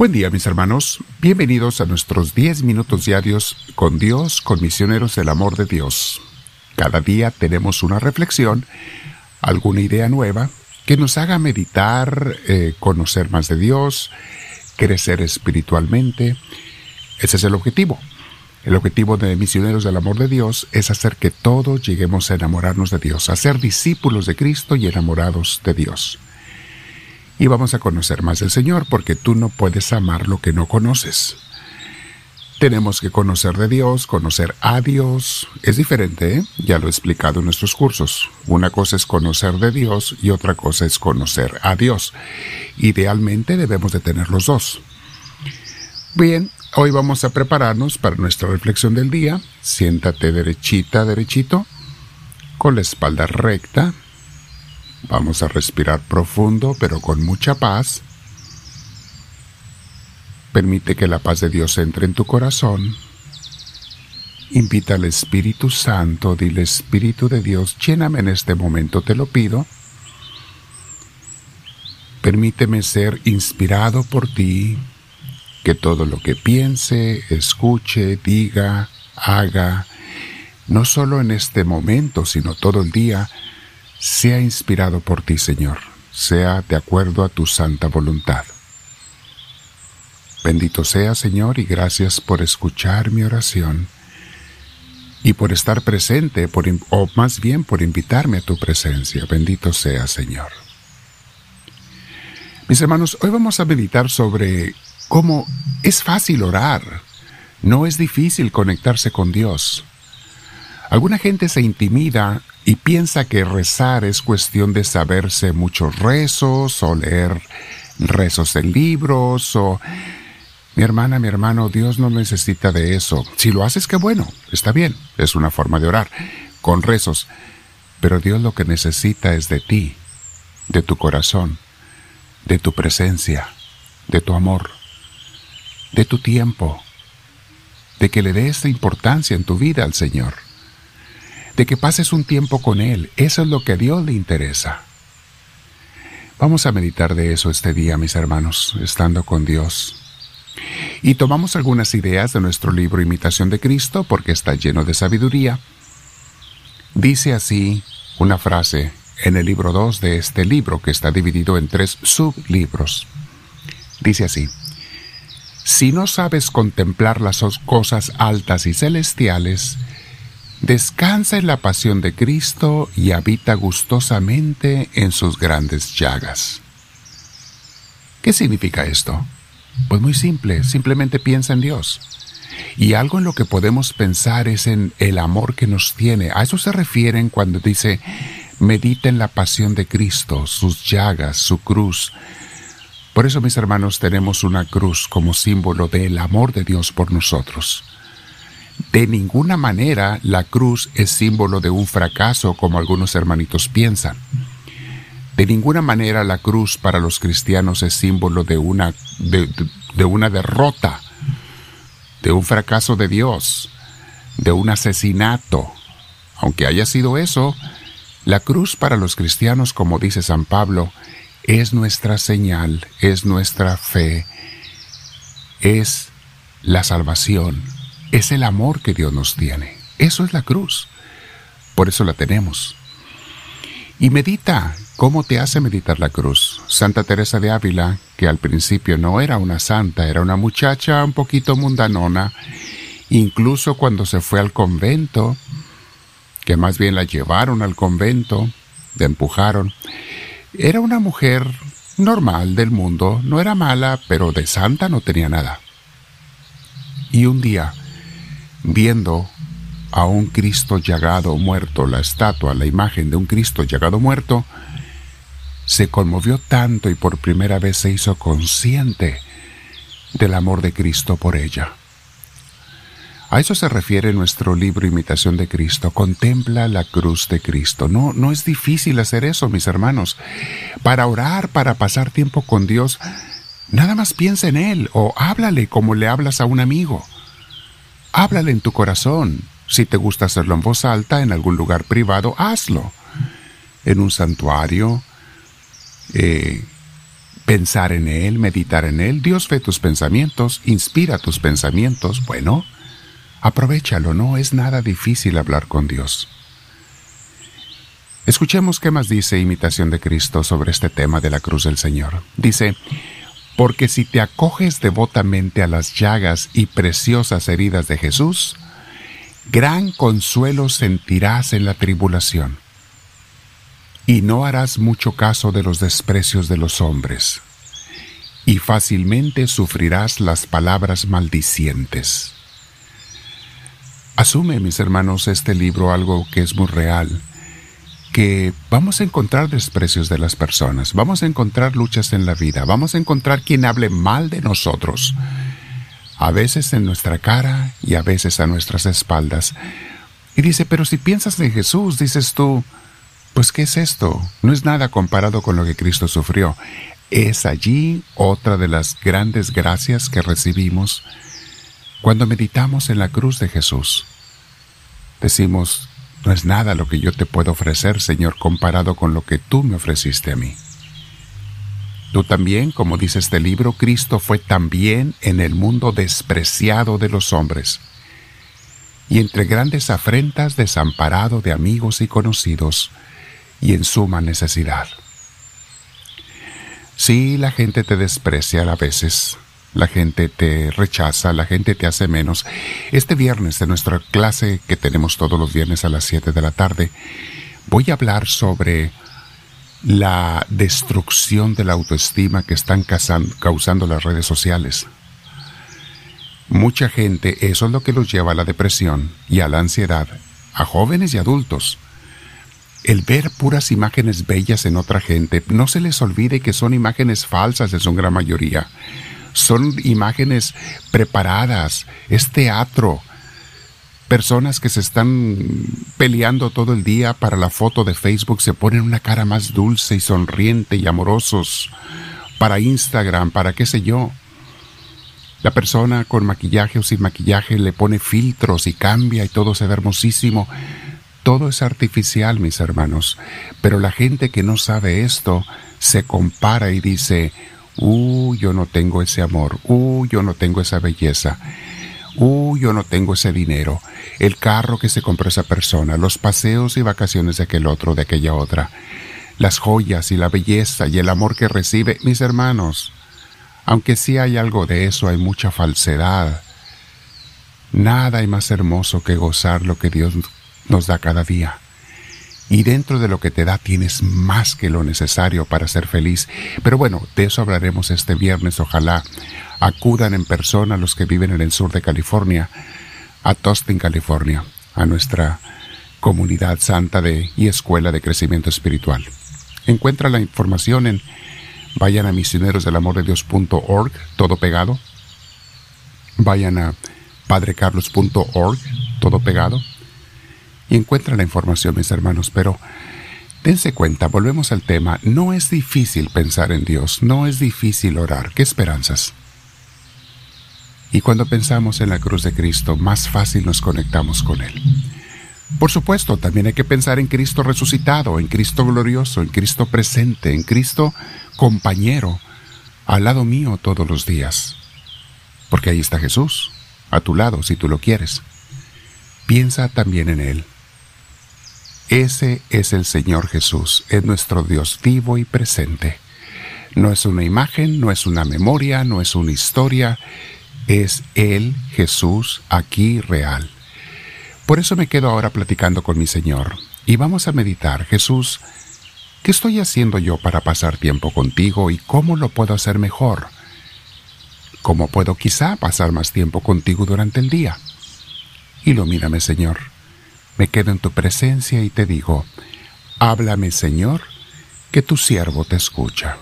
Buen día mis hermanos, bienvenidos a nuestros 10 minutos diarios con Dios, con misioneros del amor de Dios. Cada día tenemos una reflexión, alguna idea nueva que nos haga meditar, eh, conocer más de Dios, crecer espiritualmente. Ese es el objetivo. El objetivo de Misioneros del Amor de Dios es hacer que todos lleguemos a enamorarnos de Dios, a ser discípulos de Cristo y enamorados de Dios y vamos a conocer más del Señor, porque tú no puedes amar lo que no conoces. Tenemos que conocer de Dios, conocer a Dios. Es diferente, ¿eh? ya lo he explicado en nuestros cursos. Una cosa es conocer de Dios y otra cosa es conocer a Dios. Idealmente debemos de tener los dos. Bien, hoy vamos a prepararnos para nuestra reflexión del día. Siéntate derechita, derechito, con la espalda recta, Vamos a respirar profundo, pero con mucha paz. Permite que la paz de Dios entre en tu corazón. Invita al Espíritu Santo, dile Espíritu de Dios, lléname en este momento, te lo pido. Permíteme ser inspirado por ti, que todo lo que piense, escuche, diga, haga, no solo en este momento, sino todo el día, sea inspirado por ti, Señor, sea de acuerdo a tu santa voluntad. Bendito sea, Señor, y gracias por escuchar mi oración y por estar presente, por, o más bien por invitarme a tu presencia. Bendito sea, Señor. Mis hermanos, hoy vamos a meditar sobre cómo es fácil orar, no es difícil conectarse con Dios. Alguna gente se intimida y piensa que rezar es cuestión de saberse muchos rezos o leer rezos en libros o... Mi hermana, mi hermano, Dios no necesita de eso. Si lo haces, qué bueno, está bien, es una forma de orar, con rezos. Pero Dios lo que necesita es de ti, de tu corazón, de tu presencia, de tu amor, de tu tiempo, de que le des importancia en tu vida al Señor de que pases un tiempo con Él. Eso es lo que a Dios le interesa. Vamos a meditar de eso este día, mis hermanos, estando con Dios. Y tomamos algunas ideas de nuestro libro Imitación de Cristo porque está lleno de sabiduría. Dice así una frase en el libro 2 de este libro que está dividido en tres sublibros. Dice así, si no sabes contemplar las cosas altas y celestiales, descansa en la pasión de Cristo y habita gustosamente en sus grandes llagas. ¿Qué significa esto? Pues muy simple, simplemente piensa en Dios. Y algo en lo que podemos pensar es en el amor que nos tiene. A eso se refieren cuando dice, medita en la pasión de Cristo, sus llagas, su cruz. Por eso, mis hermanos, tenemos una cruz como símbolo del amor de Dios por nosotros. De ninguna manera la cruz es símbolo de un fracaso como algunos hermanitos piensan. De ninguna manera la cruz para los cristianos es símbolo de una, de, una derrota, de un fracaso de Dios, de un asesinato. Aunque haya sido eso, la cruz para los cristianos, como dice San Pablo, es nuestra señal, es nuestra fe, es la salvación, es el amor que Dios nos tiene. Eso es la cruz. Por eso la tenemos. Y medita. ¿Cómo te hace meditar la cruz? Santa Teresa de Ávila, que al principio no era una santa, era una muchacha un poquito mundanona, incluso cuando se fue al convento, que más bien la llevaron al convento, la empujaron, era una mujer normal del mundo, no era mala, pero de santa no tenía nada. Y un día, viendo a un Cristo llagado muerto, la estatua, la imagen de un Cristo llagado muerto, se conmovió tanto y por primera vez se hizo consciente del amor de Cristo por ella. A eso se refiere nuestro libro Imitación de Cristo. Contempla la cruz de Cristo. No, no es difícil hacer eso, mis hermanos. Para orar, para pasar tiempo con Dios, nada más piensa en Él o háblale como le hablas a un amigo. Háblale en tu corazón. Si te gusta hacerlo en voz alta, en algún lugar privado, hazlo. En un santuario. Eh, pensar en Él, meditar en Él. Dios ve tus pensamientos, inspira tus pensamientos. Bueno, aprovechalo, no es nada difícil hablar con Dios. Escuchemos qué más dice Imitación de Cristo sobre este tema de la cruz del Señor. Dice, porque si te acoges devotamente a las llagas y preciosas heridas de Jesús, gran consuelo sentirás en la tribulación, y no harás mucho caso de los desprecios de los hombres, y fácilmente sufrirás las palabras maldicientes. Asume, mis hermanos, este libro algo que es muy real, que vamos a encontrar desprecios de las personas, vamos a encontrar luchas en la vida, vamos a encontrar quien hable mal de nosotros, a veces en nuestra cara y a veces a nuestras espaldas. Y dice, pero si piensas en Jesús, dices tú, pues ¿qué es esto? No es nada comparado con lo que Cristo sufrió. Es allí otra de las grandes gracias que recibimos cuando meditamos en la cruz de Jesús. Decimos, no es nada lo que yo te puedo ofrecer, Señor, comparado con lo que tú me ofreciste a mí. Tú también, como dice este libro, Cristo fue también en el mundo despreciado de los hombres, y entre grandes afrentas desamparado de amigos y conocidos, y en suma necesidad. Sí, la gente te desprecia a veces, la gente te rechaza, la gente te hace menos. Este viernes de nuestra clase que tenemos todos los viernes a las 7 de la tarde, voy a hablar sobre la destrucción de la autoestima que están causando las redes sociales. Mucha gente, eso es lo que los lleva a la depresión y a la ansiedad, a jóvenes y adultos. El ver puras imágenes bellas en otra gente, no se les olvide que son imágenes falsas en su gran mayoría son imágenes preparadas, es teatro. Personas que se están peleando todo el día para la foto de Facebook se ponen una cara más dulce y sonriente y amorosos. Para Instagram, para qué sé yo. La persona con maquillaje o sin maquillaje le pone filtros y cambia y todo se ve hermosísimo. Todo es artificial, mis hermanos. Pero la gente que no sabe esto se compara y dice, Uh, yo no tengo ese amor. Uh, yo no tengo esa belleza. Uh, yo no tengo ese dinero. El carro que se compró esa persona, los paseos y vacaciones de aquel otro, de aquella otra. Las joyas y la belleza y el amor que recibe, mis hermanos. Aunque sí hay algo de eso, hay mucha falsedad. Nada hay más hermoso que gozar lo que Dios nos da cada día y dentro de lo que te da tienes más que lo necesario para ser feliz. Pero bueno, de eso hablaremos este viernes. Ojalá acudan en persona los que viven en el sur de California, a Tustin, California, a nuestra comunidad santa de, y escuela de crecimiento espiritual. Encuentra la información en vayan a misionerosdelamordedios.org, todo pegado. Vayan a padrecarlos.org, todo pegado y encuentra la información, mis hermanos, pero dense cuenta, volvemos al tema, no es difícil pensar en Dios, no es difícil orar, ¿qué esperanzas? Y cuando pensamos en la cruz de Cristo, más fácil nos conectamos con Él. Por supuesto, también hay que pensar en Cristo resucitado, en Cristo glorioso, en Cristo presente, en Cristo compañero, al lado mío todos los días. Porque ahí está Jesús, a tu lado si tú lo quieres. Piensa también en Él. Ese es el Señor Jesús, es nuestro Dios vivo y presente. No es una imagen, no es una memoria, no es una historia, es Él, Jesús, aquí real. Por eso me quedo ahora platicando con mi Señor y vamos a meditar, Jesús, ¿qué estoy haciendo yo para pasar tiempo contigo y cómo lo puedo hacer mejor? ¿Cómo puedo quizá pasar más tiempo contigo durante el día? Mírame, Señor me quedo en tu presencia y te digo, háblame Señor, que tu siervo te escucha.